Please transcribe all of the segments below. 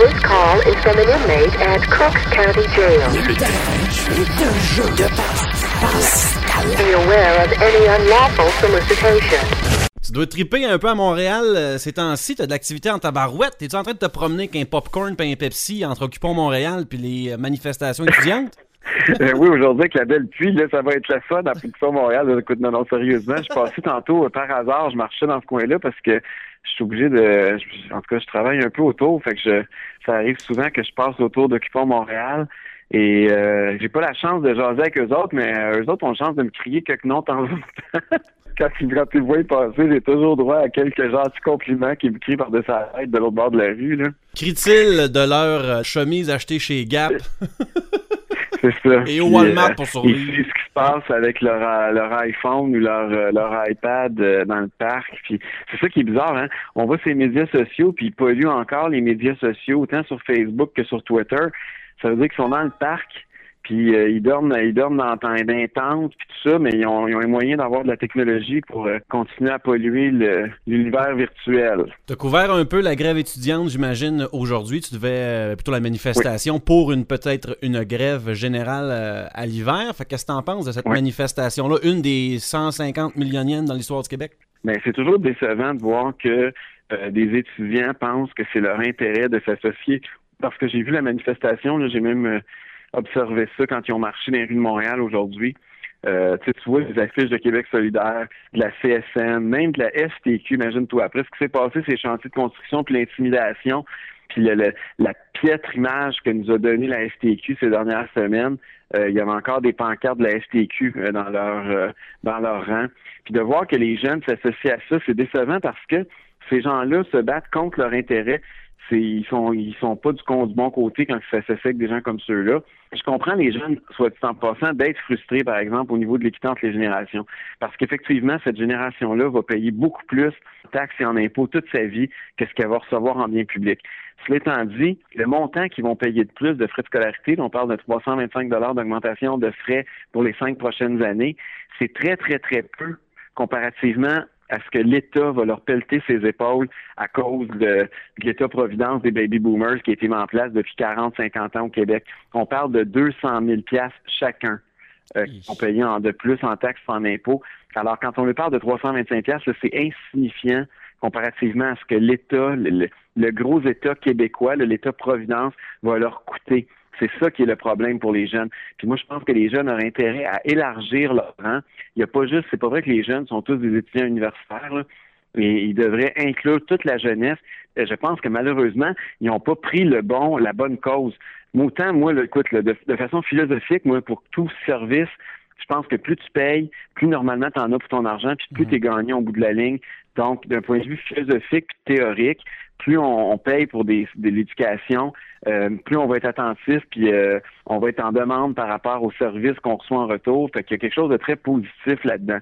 This call is from an inmate at Cook County Jail. Be aware of any unlawful solicitation? Tu dois triper un peu à Montréal euh, ces temps-ci. T'as de l'activité en tabarouette. T'es-tu en train de te promener avec un popcorn et un Pepsi entre Occupons Montréal puis les euh, manifestations étudiantes? Euh, oui, aujourd'hui, avec la belle pluie, là, ça va être la fun à Occupons Montréal. Écoute, non, non, sérieusement, je suis passé tantôt par hasard, je marchais dans ce coin-là parce que je suis obligé de... En tout cas, je travaille un peu autour, fait que je, ça arrive souvent que je passe autour d'Occupons Montréal. Et euh, j'ai pas la chance de jaser avec eux autres, mais euh, eux autres ont la chance de me crier quelques noms en temps. Quand ils, me voient passer, j'ai toujours droit à quelques gentils compliments qui me crient par-dessus la tête de l'autre bord de la rue. Là. Crient-ils de leur euh, chemise achetée chez Gap? C'est ça. Et au Walmart euh, pour Ils survivre. suivent ce qui se passe avec leur, euh, leur iPhone ou leur, euh, leur iPad euh, dans le parc. Puis c'est ça qui est bizarre, hein? On voit ces médias sociaux, puis ils polluent encore les médias sociaux, autant sur Facebook que sur Twitter. Ça veut dire qu'ils sont dans le parc, puis euh, ils dorment ils dorment dans, dans des tentes, puis tout ça, mais ils ont, ils ont les moyens d'avoir de la technologie pour euh, continuer à polluer l'univers virtuel. T'as couvert un peu la grève étudiante, j'imagine, aujourd'hui. Tu devais euh, plutôt la manifestation pour une peut-être une grève générale à l'hiver. Fait qu'est-ce que t'en penses de cette Oui. manifestation-là? Une des 150 millioniennes dans l'histoire du Québec? Mais c'est toujours décevant de voir que des étudiants pensent que c'est leur intérêt de s'associer. Parce que j'ai vu la manifestation, là, j'ai même observé ça quand ils ont marché dans les rues de Montréal aujourd'hui. Euh, tu vois les affiches de Québec solidaire, de la CSN, même de la STQ, imagine-toi. Après ce qui s'est passé, ces chantiers de construction, puis l'intimidation, puis la piètre image que nous a donné la STQ ces dernières semaines, euh, il y avait encore des pancartes de la STQ euh, dans leur euh, dans leur rang. Puis de voir que les jeunes s'associent à ça, c'est décevant parce que ces gens-là se battent contre leur intérêt. Ils sont sont pas du, con- du bon côté quand s'associent avec des gens comme ceux-là. Je comprends les jeunes, soit dit en passant, d'être frustrés, par exemple, au niveau de l'équité entre les générations. Parce qu'effectivement, cette génération-là va payer beaucoup plus en taxes et en impôts toute sa vie que ce qu'elle va recevoir en bien public. Cela étant dit, le montant qu'ils vont payer de plus de frais de scolarité, on parle de 325 d'augmentation de frais pour les cinq prochaines années, c'est très, très, très peu comparativement à ce que l'État va leur pelleter ses épaules à cause de, de l'État-providence des baby boomers qui a été mis en place depuis 40-50 ans au Québec. On parle de 200 000 piastres chacun euh, qui sont payés en de plus en taxes en impôts. Alors, quand on lui parle de 325 piastres, là, c'est insignifiant comparativement à ce que l'État, le, le- le gros État québécois, le- l'État-providence, va leur coûter. C'est ça qui est le problème pour les jeunes. Puis moi, je pense que les jeunes auraient intérêt à élargir leur rang. Il n'y a pas juste, c'est pas vrai que les jeunes sont tous des étudiants universitaires, là, mais ils devraient inclure toute la jeunesse. Et je pense que malheureusement, ils n'ont pas pris le bon, la bonne cause. Autant, moi, là, écoute, là, de, de façon philosophique, moi, pour tout service, je pense que plus tu payes, plus normalement tu en as pour ton argent, puis plus tu es gagnant au bout de la ligne. Donc, d'un point de vue philosophique théorique, plus on, on paye pour des, de l'éducation, euh, plus on va être attentif, puis euh, on va être en demande par rapport aux services qu'on reçoit en retour. Fait qu'il y a quelque chose de très positif là-dedans.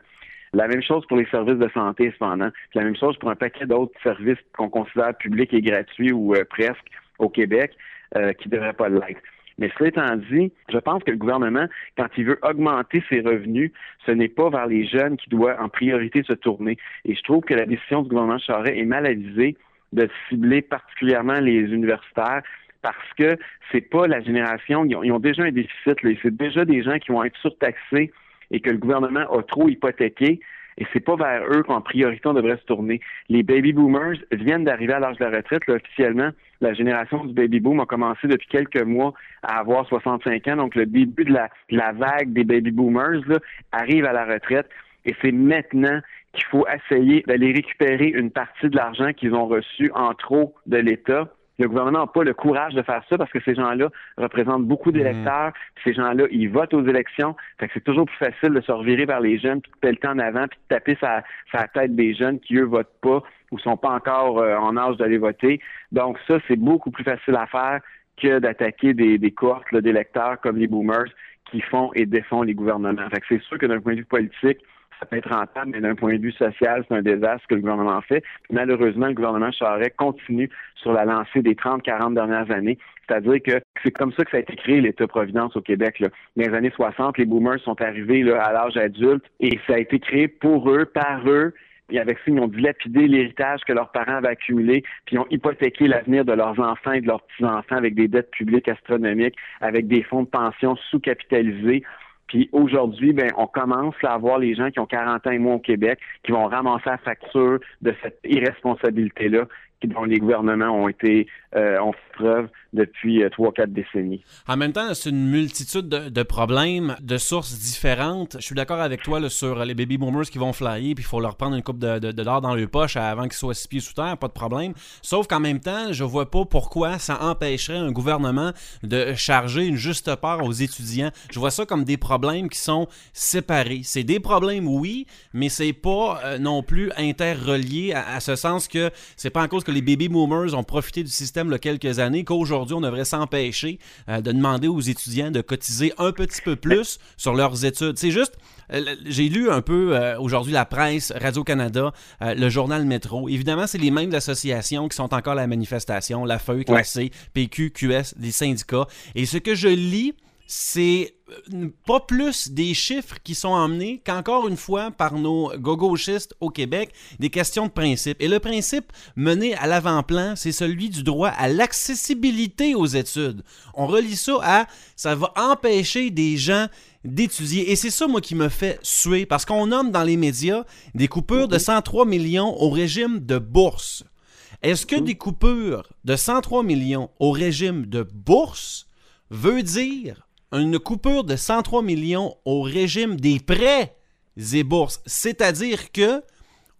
La même chose pour les services de santé, cependant. La même chose pour un paquet d'autres services qu'on considère publics et gratuits ou euh, presque au Québec, euh, qui ne devraient pas l'être. Mais cela étant dit, je pense que le gouvernement, quand il veut augmenter ses revenus, ce n'est pas vers les jeunes qui doit en priorité se tourner. Et je trouve que la décision du gouvernement Charest est mal avisée de cibler particulièrement les universitaires parce que c'est pas la génération, ils ont, déjà un déficit, c'est déjà des gens qui vont être surtaxés et que le gouvernement a trop hypothéqué. Et c'est pas vers eux qu'en priorité on devrait se tourner. Les baby boomers viennent d'arriver à l'âge de la retraite. Officiellement, la génération du baby boom a commencé depuis quelques mois à avoir 65 ans. Donc le début de la, la vague des baby boomers là, arrive à la retraite. Et c'est maintenant qu'il faut essayer d'aller récupérer une partie de l'argent qu'ils ont reçu en trop de l'État. Le gouvernement n'a pas le courage de faire ça parce que ces gens-là représentent beaucoup d'électeurs. puis Ces gens-là, ils votent aux élections. Fait que c'est toujours plus facile de se revirer vers les jeunes, puis de pelleter en avant, puis de taper sa, sa tête des jeunes qui, eux, votent pas ou sont pas encore euh, en âge d'aller voter. Donc ça, c'est beaucoup plus facile à faire que d'attaquer des, des cohortes d'électeurs comme les boomers qui font et défont les gouvernements. Fait que c'est sûr que d'un point de vue politique, ça peut être rentable, mais d'un point de vue social, c'est un désastre que le gouvernement fait. Malheureusement, le gouvernement Charest continue sur la lancée des 30-40 dernières années. C'est-à-dire que c'est comme ça que ça a été créé, l'État-providence au Québec. Là. Dans les années 60, les boomers sont arrivés là, à l'âge adulte et ça a été créé pour eux, par eux, Et avec ça, ils ont dilapidé l'héritage que leurs parents avaient accumulé, puis ils ont hypothéqué l'avenir de leurs enfants et de leurs petits-enfants avec des dettes publiques astronomiques, avec des fonds de pension sous-capitalisés. Puis aujourd'hui, ben, on commence à voir les gens qui ont 40 ans et moins au Québec qui vont ramasser la facture de cette irresponsabilité-là dont les gouvernements ont été euh, ont fait preuve depuis euh, trois, quatre décennies. En même temps, c'est une multitude de, problèmes de sources différentes. Je suis d'accord avec toi sur les baby boomers qui vont flyer, puis il faut leur prendre une coupe de, de, dans leur poche avant qu'ils soient six pieds sous terre, pas de problème. Sauf qu'en même temps, je vois pas pourquoi ça empêcherait un gouvernement de charger une juste part aux étudiants. Je vois ça comme des problèmes qui sont séparés. C'est des problèmes, oui, mais c'est pas euh, non plus interrelié à, à, ce sens que c'est pas en cause que les baby boomers ont profité du système il y a quelques années qu'aujourd'hui on devrait s'empêcher euh, de demander aux étudiants de cotiser un petit peu plus sur leurs études. C'est juste, euh, j'ai lu un peu euh, aujourd'hui la presse, Radio-Canada, le journal Métro. Évidemment, c'est les mêmes associations qui sont encore à la manifestation, la feuille, classée, PQ, QS, les syndicats. Et ce que je lis, c'est euh, pas plus des chiffres qui sont emmenés qu'encore une fois par nos gauchistes au Québec, des questions de principe. Et le principe mené à l'avant-plan, c'est celui du droit à l'accessibilité aux études. On relie ça à ça va empêcher des gens d'étudier. Et c'est ça, moi, qui me fait suer, parce qu'on nomme dans les médias des coupures de 103 millions au régime de bourse. Est-ce que des coupures de 103 millions au régime de bourse veut dire une coupure de 103 millions au régime des prêts et bourses. C'est-à-dire que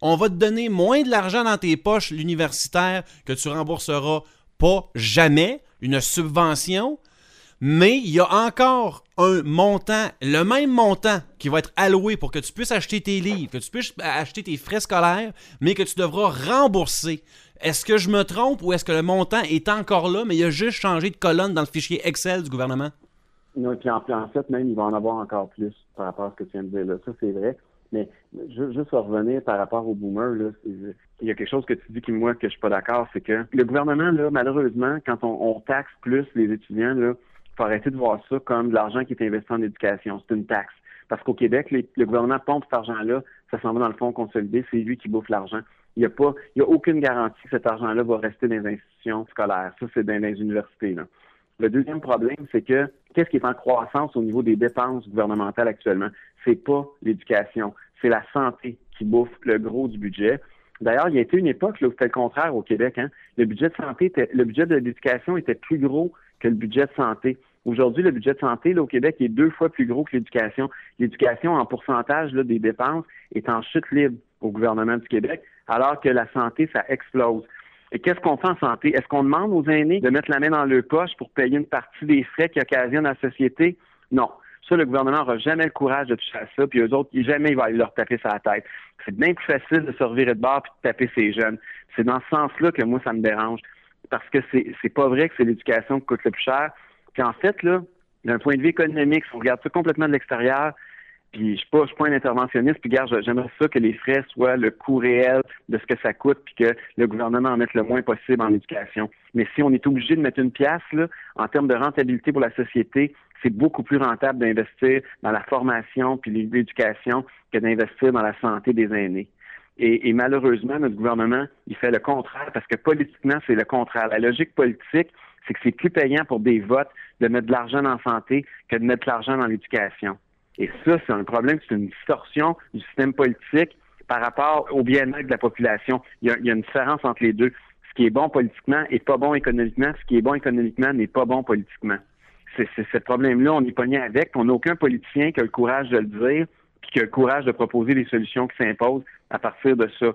on va te donner moins de l'argent dans tes poches l'universitaire que tu rembourseras pas jamais, une subvention, mais il y a encore un montant, le même montant qui va être alloué pour que tu puisses acheter tes livres, que tu puisses acheter tes frais scolaires, mais que tu devras rembourser. Est-ce que je me trompe ou est-ce que le montant est encore là, mais il a juste changé de colonne dans le fichier Excel du gouvernement? Non, puis en, fait, même, il va en avoir encore plus par rapport à ce que tu viens de dire là. Ça, c'est vrai. Mais juste pour revenir par rapport aux boomers, là, il y a quelque chose que tu dis qui, moi, que je suis pas d'accord, c'est que le gouvernement, là, malheureusement, quand on, taxe plus les étudiants, là, faut arrêter de voir ça comme de l'argent qui est investi en éducation. C'est une taxe. Parce qu'au Québec, le gouvernement pompe cet argent-là, ça s'en va dans le fonds consolidé, c'est lui qui bouffe l'argent. Il n'y a pas, il y a aucune garantie que cet argent-là va rester dans les institutions scolaires. Ça, c'est dans les universités. Là. Le deuxième problème, c'est que qu'est-ce qui est en croissance au niveau des dépenses gouvernementales actuellement? C'est pas l'éducation, c'est la santé qui bouffe le gros du budget. D'ailleurs, il y a été une époque là, où c'était le contraire au Québec. Hein? Le budget de santé, était, le budget de l'éducation était plus gros que le budget de santé. Aujourd'hui, le budget de santé là, au Québec est deux fois plus gros que l'éducation. L'éducation, en pourcentage là, des dépenses, est en chute libre au gouvernement du Québec, alors que la santé, ça explose. Et qu'est-ce qu'on fait en santé? Est-ce qu'on demande aux aînés de mettre la main dans leur poche pour payer une partie des frais qui occasionnent la société? Non. Ça, le gouvernement n'aura jamais le courage de toucher à ça, puis eux autres, jamais il va aller leur taper sur la tête. C'est bien plus facile de se revirer de bord puis de taper ces jeunes. C'est dans ce sens-là que moi, ça me dérange. Parce que c'est, pas vrai que c'est l'éducation qui coûte le plus cher. Puis en fait, là, d'un point de vue économique, si on regarde ça complètement de l'extérieur, puis je suis pas, je suis pas un interventionniste. Puis garde, j'aimerais ça que les frais soient le coût réel de ce que ça coûte, puis que le gouvernement en mette le moins possible en éducation. Mais si on est obligé de mettre une pièce là, en termes de rentabilité pour la société, c'est beaucoup plus rentable d'investir dans la formation puis l'éducation que d'investir dans la santé des aînés. Et, et, malheureusement, notre gouvernement, il fait le contraire parce que politiquement, c'est le contraire. La logique politique, c'est que c'est plus payant pour des votes de mettre de l'argent la santé que de mettre de l'argent dans l'éducation. Et ça, c'est un problème, c'est une distorsion du système politique par rapport au bien-être de la population. Il y, a, une différence entre les deux. Ce qui est bon politiquement n'est pas bon économiquement. Ce qui est bon économiquement n'est pas bon politiquement. C'est ce problème-là, on est pogné avec. On n'a aucun politicien qui a le courage de le dire, puis qui a le courage de proposer des solutions qui s'imposent à partir de ça.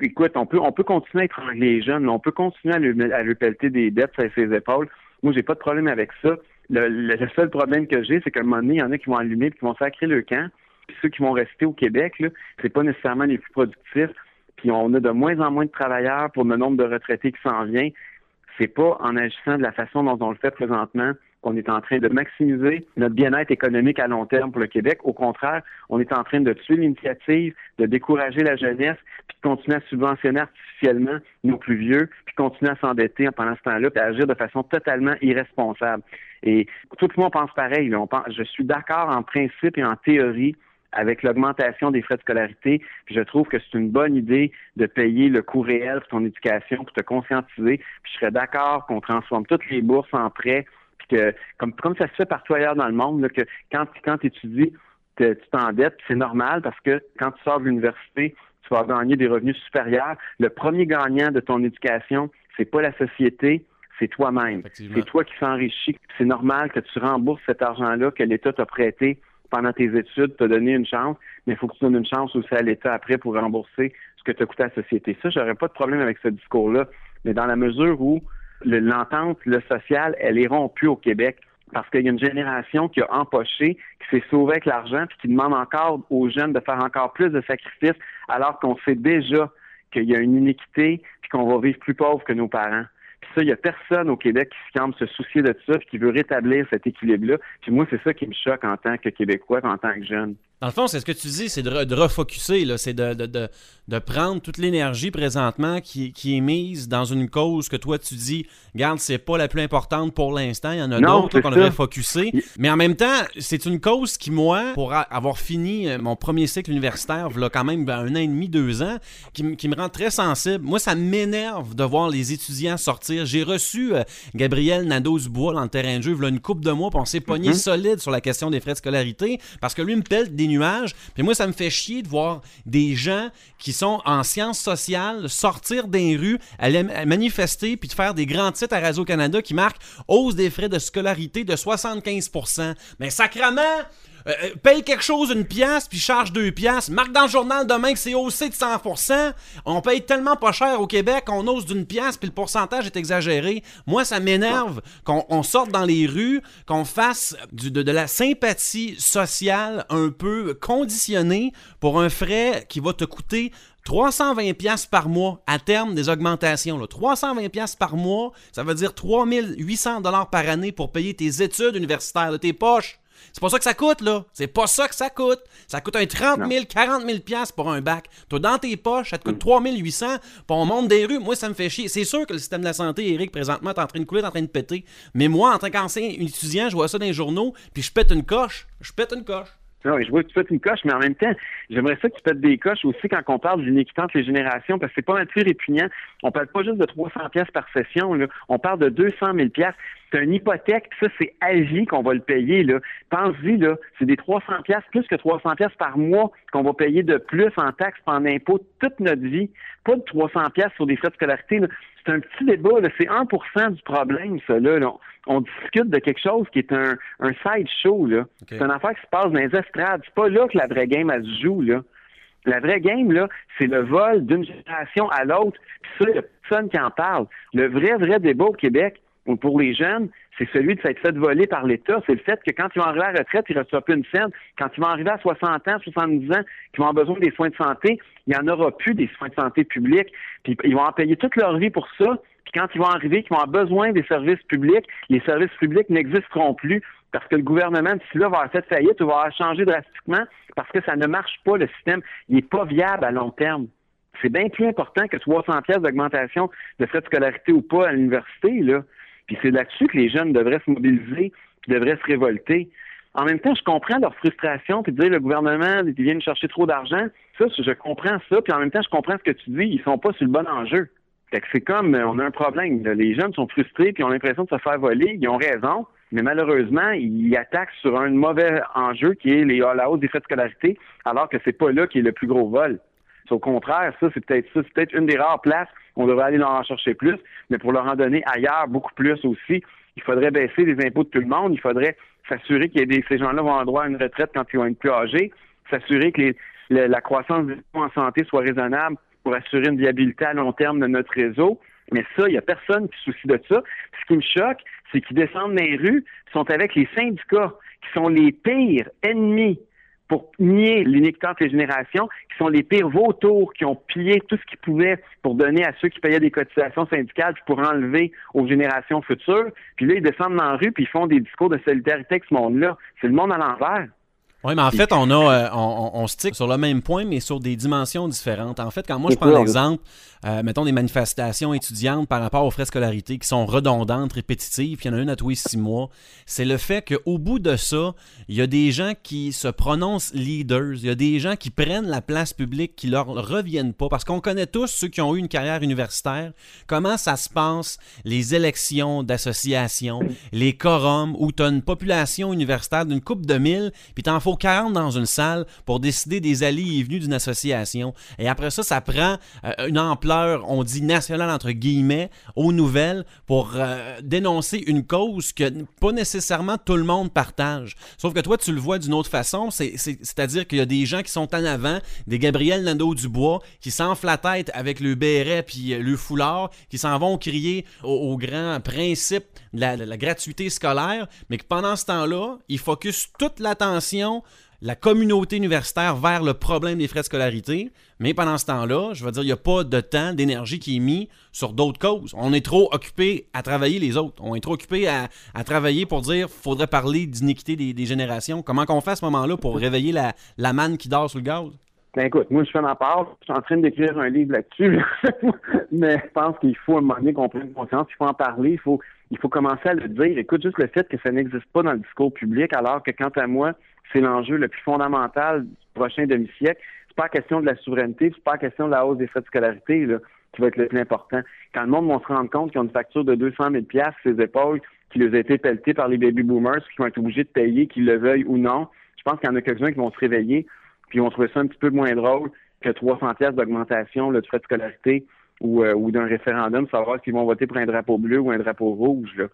Écoute, on peut, on peut continuer à étrangler les jeunes, on peut continuer à lui, à pelleter des dettes sur ses épaules. Moi, j'ai pas de problème avec ça. Le, seul problème que j'ai, c'est qu'à un moment donné, il y en a qui vont allumer qui vont sacrer le camp. Puis ceux qui vont rester au Québec, c'est pas nécessairement les plus productifs. Puis on a de moins en moins de travailleurs pour le nombre de retraités qui s'en vient. C'est pas en agissant de la façon dont on le fait présentement qu'on est en train de maximiser notre bien-être économique à long terme pour le Québec. Au contraire, on est en train de tuer l'initiative, de décourager la jeunesse, puis de continuer à subventionner artificiellement nos plus vieux, puis continuer à s'endetter pendant ce temps-là, puis à agir de façon totalement irresponsable. Et tout le monde pense pareil. On je suis d'accord en principe et en théorie avec l'augmentation des frais de scolarité. Puis je trouve que c'est une bonne idée de payer le coût réel pour ton éducation, pour te conscientiser. Puis je serais d'accord qu'on transforme toutes les bourses en prêts, que comme, comme ça se fait partout ailleurs dans le monde, là, que quand, quand tu étudies, tu t'endettes, c'est normal parce que quand tu sors de l'université, tu vas gagner des revenus supérieurs. Le premier gagnant de ton éducation, c'est pas la société, c'est toi-même. C'est toi qui s'enrichis. C'est normal que tu rembourses cet argent-là que l'État t'a prêté pendant tes études, t'a donné une chance, mais il faut que tu donnes une chance aussi à l'État après pour rembourser ce que t'a coûté à la société. Ça, j'aurais pas de problème avec ce discours-là. Mais dans la mesure où l'entente, le social, elle est rompue au Québec parce qu'il y a une génération qui a empoché, qui s'est sauvée avec l'argent, puis qui demande encore aux jeunes de faire encore plus de sacrifices, alors qu'on sait déjà qu'il y a une iniquité, puis qu'on va vivre plus pauvre que nos parents. Puis ça, il n'y a personne au Québec qui semble se soucier de ça, puis qui veut rétablir cet équilibre-là. Puis moi, c'est ça qui me choque en tant que Québécois, en tant que jeune. Dans le fond, c'est ce que tu dis, c'est de, de refocuser, c'est de, de, de, prendre toute l'énergie présentement qui, qui, est mise dans une cause que toi tu dis, garde, c'est pas la plus importante pour l'instant, il y en a d'autres qu'on devrait focuser. Mais en même temps, c'est une cause qui, moi, pour avoir fini euh, mon premier cycle universitaire, là, quand même ben, un an et demi, deux ans, qui, qui me rend très sensible. Moi, ça m'énerve de voir les étudiants sortir. J'ai reçu euh, Gabriel Nadeau-Dubois dans le terrain de jeu, là, une coupe de mois, puis on s'est pogné mm-hmm. solide sur la question des frais de scolarité, parce que lui me pèle des nuages. Puis moi, ça me fait chier de voir des gens qui sont en sciences sociales sortir des rues, aller manifester, puis de faire des grands titres à Radio-Canada qui marquent hausse des frais de scolarité de 75% Mais sacrement, euh, euh, paye quelque chose une pièce puis charge deux pièces. Marque dans le journal demain que c'est haussé de 100%. On paye tellement pas cher au Québec qu'on ose d'une pièce puis le pourcentage est exagéré. Moi, ça m'énerve qu'on sorte dans les rues, qu'on fasse de, de, la sympathie sociale un peu conditionnée pour un frais qui va te coûter 320 pièces par mois à terme des augmentations. Là. 320 pièces par mois, ça veut dire 3800 dollars par année pour payer tes études universitaires, de tes poches. C'est pas ça que ça coûte, là. C'est pas ça que ça coûte. Ça coûte un 30 000, 40 000 pour un bac. Toi, dans tes poches, ça te coûte 3 mm. 800 pour on monte des rues. Moi, ça me fait chier. C'est sûr que le système de la santé, Eric, présentement, est en train de couler, est en train de péter. Mais moi, en tant qu'ancien étudiant, je vois ça dans les journaux, puis je pète une coche. Je pète une coche. Oui, je vois que tu pètes une coche, mais en même temps, j'aimerais ça que tu pètes des coches aussi quand on parle d'inéquité entre les générations, parce que c'est pas mal plus répugnant. On parle pas juste de 300 pièces par session, là. on parle de 200 000 pièces c'est une hypothèque, ça c'est à vie qu'on va le payer là. Pense-y là, c'est des 300 pièces plus que 300 pièces par mois qu'on va payer de plus en taxes, en impôts toute notre vie. Pas de 300 pièces sur des frais de scolarité. C'est un petit débat, là. c'est 1% du problème ça là. On discute de quelque chose qui est un, un side show là. C'est une affaire qui se passe dans les estrades. C'est pas là que la vraie game elle se joue là. La vraie game, là, c'est le vol d'une génération à l'autre. Puis ça, il n'y a personne qui en parle. Le vrai, vrai débat au Québec, pour les jeunes, c'est celui de s'être fait voler par l'État. C'est le fait que quand ils vont arriver à la retraite, ils ne reçoivent plus une scène. Quand ils vont arriver à 60 ans, 70 ans, qu'ils vont avoir besoin des soins de santé, il n'y en aura plus des soins de santé publics. Puis ils vont en payer toute leur vie pour ça. Puis quand ils vont arriver, qu'ils vont avoir besoin des services publics, les services publics n'existeront plus parce que le gouvernement d'ici là va avoir fait faillite ou va avoir changé drastiquement parce que ça ne marche pas, le système. Il n'est pas viable à long terme. C'est bien plus important que 300 pièces d'augmentation de frais de scolarité ou pas à l'université, là. Puis c'est là-dessus que les jeunes devraient se mobiliser, puis devraient se révolter. En même temps, je comprends leur frustration, puis de dire le gouvernement, ils viennent chercher trop d'argent. Ça, je comprends ça, puis en même temps, je comprends ce que tu dis, ils sont pas sur le bon enjeu. Fait que c'est comme, euh, on a un problème. Les jeunes sont frustrés, puis ont l'impression de se faire voler, ils ont raison, mais malheureusement, ils attaquent sur un mauvais enjeu qui est les, la hausse des frais de scolarité, alors que c'est pas là qui est le plus gros vol. Au contraire, ça, c'est peut-être ça, c'est peut-être une des rares places on devrait aller en chercher plus, mais pour leur en donner ailleurs beaucoup plus aussi, il faudrait baisser les impôts de tout le monde, il faudrait s'assurer que ces gens-là vont avoir droit à une retraite quand ils vont être plus âgés, s'assurer que la croissance des en santé soit raisonnable pour assurer une viabilité à long terme de notre réseau. Mais ça, il n'y a personne qui soucie de ça. Ce qui me choque, c'est qu'ils descendent dans les rues, sont avec les syndicats, qui sont les pires ennemis pour nier l'iniquité entre les générations, qui sont les pires vautours qui ont pillé tout ce qu'ils pouvaient pour donner à ceux qui payaient des cotisations syndicales pour enlever aux générations futures. Puis là, ils descendent dans la rue puis ils font des discours de solidarité avec ce monde-là. C'est le monde à l'envers. Oui, mais en fait, on a euh, on, on, stick sur le même point, mais sur des dimensions différentes. En fait, quand moi je prends l'exemple, euh, mettons des manifestations étudiantes par rapport aux frais de scolarité qui sont redondantes, répétitives, puis il y en a une à tous les six mois, c'est le fait qu'au bout de ça, il y a des gens qui se prononcent leaders, il y a des gens qui prennent la place publique qui leur reviennent pas, parce qu'on connaît tous ceux qui ont eu une carrière universitaire, comment ça se passe, les élections d'associations, les quorums, où tu as une population universitaire d'une coupe de mille, puis t'en faut 40 dans une salle pour décider des alliés et venus d'une association. Et après ça, ça prend euh, une ampleur, on dit nationale entre guillemets, aux nouvelles pour euh, dénoncer une cause que pas nécessairement tout le monde partage. Sauf que toi, tu le vois d'une autre façon, c'est-à-dire qu'il y a des gens qui sont en avant, des Gabriel Nadeau-Dubois, qui s'enflent la tête avec le béret puis le foulard, qui s'en vont crier au, grand principe de la, de la gratuité scolaire, mais que pendant ce temps-là, ils focusent toute l'attention la communauté universitaire vers le problème des frais de scolarité, mais pendant ce temps-là, je veux dire, il n'y a pas de temps, d'énergie qui est mis sur d'autres causes. On est trop occupé à travailler les autres. On est trop occupé à, travailler pour dire faudrait parler d'iniquité des, générations. Comment qu'on fait à ce moment-là pour réveiller la, la manne qui dort sous le gaz? Ben écoute, moi je fais ma part. Je suis en train d'écrire un livre là-dessus, mais je pense qu'il faut à un moment donné qu'on prenne conscience, il faut en parler, il faut, il faut commencer à le dire. Écoute, juste le fait que ça n'existe pas dans le discours public, alors que quant à moi, c'est l'enjeu le plus fondamental du prochain demi-siècle. C'est pas la question de la souveraineté, c'est pas la question de la hausse des frais de scolarité là, qui va être le plus important. Quand le monde va se rendre compte qu'ils ont une facture de 200 000 sur ses épaules, qui les a été pelletées par les baby boomers, qui vont être obligés de payer, qu'ils le veuillent ou non, je pense qu'il y en a quelques-uns qui vont se réveiller, puis vont trouver ça un petit peu moins drôle que 300 pièces d'augmentation de frais de scolarité ou, euh, ou d'un référendum, savoir s'ils vont voter pour un drapeau bleu ou un drapeau rouge. Là.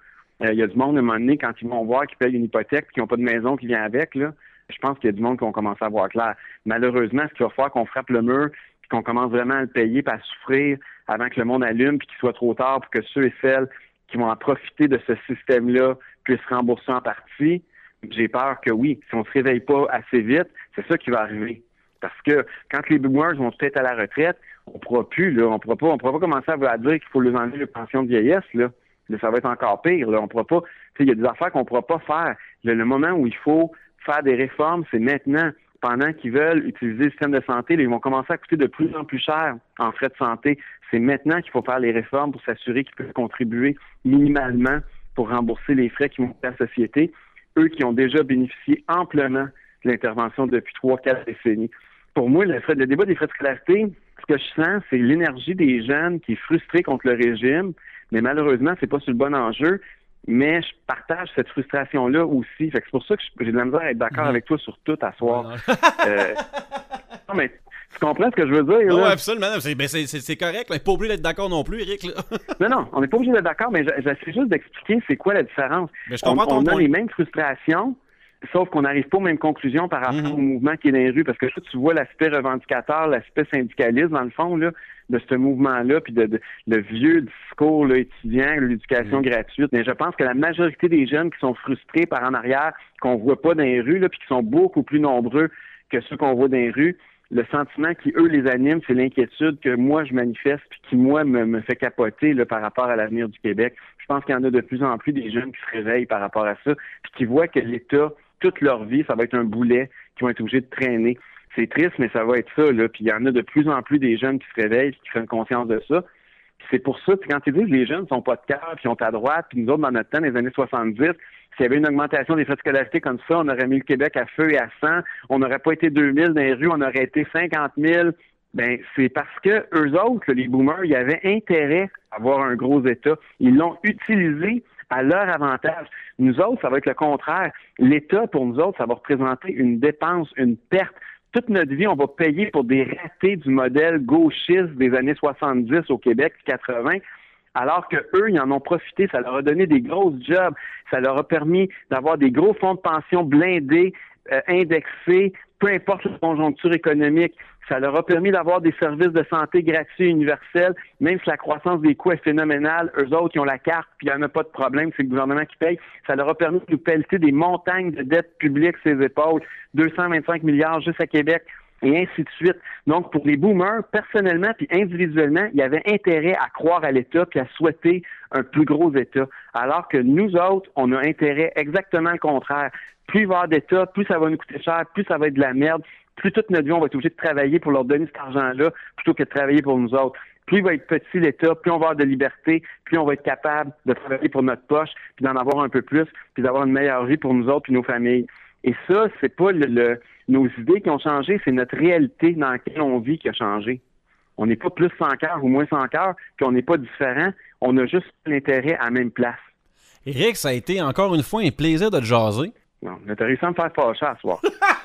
Euh, il y a du monde, à un moment donné, quand ils vont voir qu'ils payent une hypothèque et qu'ils n'ont pas de maison qui vient avec, là, je pense qu'il y a du monde qui vont commencer à voir clair. Malheureusement, ce qu'il va falloir qu'on frappe le mur et qu'on commence vraiment à le payer et à souffrir avant que le monde allume puis qu'il soit trop tard pour que ceux et celles qui vont en profiter de ce système-là puissent rembourser en partie. J'ai peur que oui, si on ne se réveille pas assez vite, c'est ça qui va arriver. Parce que quand les boomers vont peut-être à la retraite, on pourra plus, là, on on pourra pas commencer à, dire qu'il faut leur enlever les pension de vieillesse, là. Ça va être encore pire. On pourra pas, il y a des affaires qu'on pourra pas faire. Le, moment où il faut faire des réformes, c'est maintenant. Pendant qu'ils veulent utiliser le système de santé, ils vont commencer à coûter de plus en plus cher en frais de santé. C'est maintenant qu'il faut faire les réformes pour s'assurer qu'ils peuvent contribuer minimalement pour rembourser les frais qui vont à la société, eux qui ont déjà bénéficié amplement de l'intervention depuis trois, quatre décennies. Pour moi, le, le débat des frais de scolarité, ce que je sens, c'est l'énergie des jeunes qui est frustrée contre le régime, mais malheureusement, c'est pas sur le bon enjeu mais je partage cette frustration-là aussi. Fait que c'est pour ça que j'ai de la misère à être d'accord mhm. avec toi sur tout à soir. euh, non, mais tu comprends ce que je veux dire? Oui, absolument. Ben, c'est correct. On n'est pas obligé d'être d'accord non plus, Eric. non, non, on n'est pas obligé d'être d'accord, mais j'essaie juste d'expliquer c'est quoi la différence. Mais je comprends on, on a les mêmes frustrations, sauf qu'on n'arrive pas aux mêmes conclusions par rapport mhm. au mouvement qui est dans les rues. Parce que là, tu vois l'aspect revendicateur, l'aspect syndicaliste, dans le fond, là, de ce mouvement-là, puis de, le vieux discours là, étudiant, l'éducation mm. gratuite. Mais je pense que la majorité des jeunes qui sont frustrés par en arrière, qu'on voit pas dans les rues, là, puis qui sont beaucoup plus nombreux que ceux qu'on voit dans les rues, le sentiment qui, eux, les anime, c'est l'inquiétude que moi, je manifeste, puis qui, moi, me, fait capoter là, par rapport à l'avenir du Québec. Je pense qu'il y en a de plus en plus des jeunes qui se réveillent par rapport à ça, puis qui voient que l'État, toute leur vie, ça va être un boulet qui vont être obligés de traîner c'est triste, mais ça va être ça. Là. Puis il y en a de plus en plus des jeunes qui se réveillent, qui prennent conscience de ça. c'est pour ça, quand ils disent que les jeunes sont pas de cœur, puis sont à droite, puis nous autres, dans notre temps, les années 70, s'il y avait une augmentation des frais de scolarité comme ça, on aurait mis le Québec à feu et à sang, on n'aurait pas été 2000 dans les rues, on aurait été 50 000. Ben, c'est parce que eux autres, les boomers, ils avaient intérêt à avoir un gros État. Ils l'ont utilisé à leur avantage. Nous autres, ça va être le contraire. L'État, pour nous autres, ça va représenter une dépense, une perte toute notre vie, on va payer pour des ratés du modèle gauchiste des années 70 au Québec, 80, alors que eux, ils en ont profité. Ça leur a donné des grosses jobs. Ça leur a permis d'avoir des gros fonds de pension blindés, euh, indexés, peu importe la conjoncture économique. Ça leur a permis d'avoir des services de santé gratuits universels, même si la croissance des coûts est phénoménale. Eux autres, ils ont la carte, puis il n'y en a pas de problème, c'est le gouvernement qui paye. Ça leur a permis de nous pelleter des montagnes de dettes publiques sur les épaules, 225 milliards juste à Québec. et ainsi de suite. Donc, pour les boomers, personnellement puis individuellement, il y avait intérêt à croire à l'État puis à souhaiter un plus gros État. Alors que nous autres, on a intérêt exactement le contraire. Plus il va y avoir d'État, plus ça va nous coûter cher, plus ça va être de la merde, plus toute notre vie, on va être obligé de travailler pour leur donner cet argent-là plutôt que de travailler pour nous autres. Plus il va être petit l'État, plus on va avoir de liberté, plus on va être capable de travailler pour notre poche, puis d'en avoir un peu plus, puis d'avoir une meilleure vie pour nous autres et nos familles. Et ça, c'est pas le, nos idées qui ont changé, c'est notre réalité dans laquelle on vit qui a changé. On n'est pas plus sans cœur ou moins sans cœur, puis on n'est pas différent. On a juste l'intérêt à la même place. Eric, ça a été encore une fois un plaisir de te jaser. Non, mais t'as réussi à me faire fâcher à soir.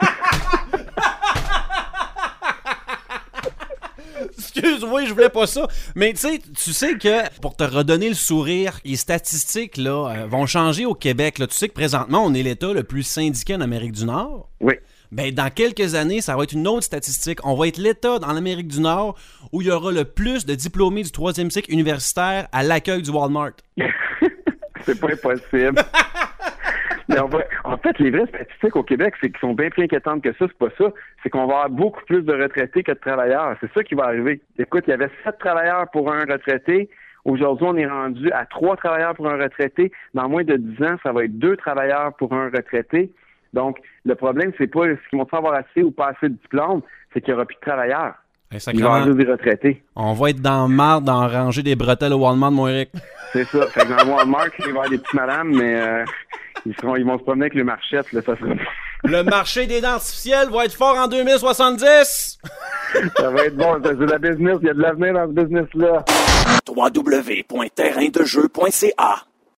Excuse-moi, je voulais pas ça. Mais tu sais, tu sais que pour te redonner le sourire, les statistiques là, euh, vont changer au Québec. Là. Tu sais que présentement, on est l'État le plus syndiqué en Amérique du Nord. Oui. Ben, dans quelques années, ça va être une autre statistique. On va être l'État dans l'Amérique du Nord où il y aura le plus de diplômés du troisième cycle universitaire à l'accueil du Walmart. c'est pas impossible. Mais en fait, les vraies statistiques au Québec, c'est qu'ils sont bien plus inquiétantes que ça. C'est pas ça. C'est qu'on va avoir beaucoup plus de retraités que de travailleurs. C'est ça qui va arriver. Écoute, il y avait sept travailleurs pour un retraité. Aujourd'hui, on est rendu à trois travailleurs pour un retraité. Dans moins de dix ans, ça va être deux travailleurs pour un retraité. Donc, le problème, c'est pas ce qu'ils vont avoir assez ou pas assez de diplômes, c'est qu'il n'y aura plus de travailleurs. Il va des retraités. On va être dans marre d'en ranger des bretelles au Walmart, mon Eric. C'est ça. Fait que dans Walmart, il va y avoir des petites madames, mais euh, ils, seront, ils vont se promener avec les marchettes, là, ça sera... Le marché des dents artificielles va être fort en 2070! ça va être bon, c'est de la business, il y a de l'avenir dans ce business-là. www.terraindejeu.ca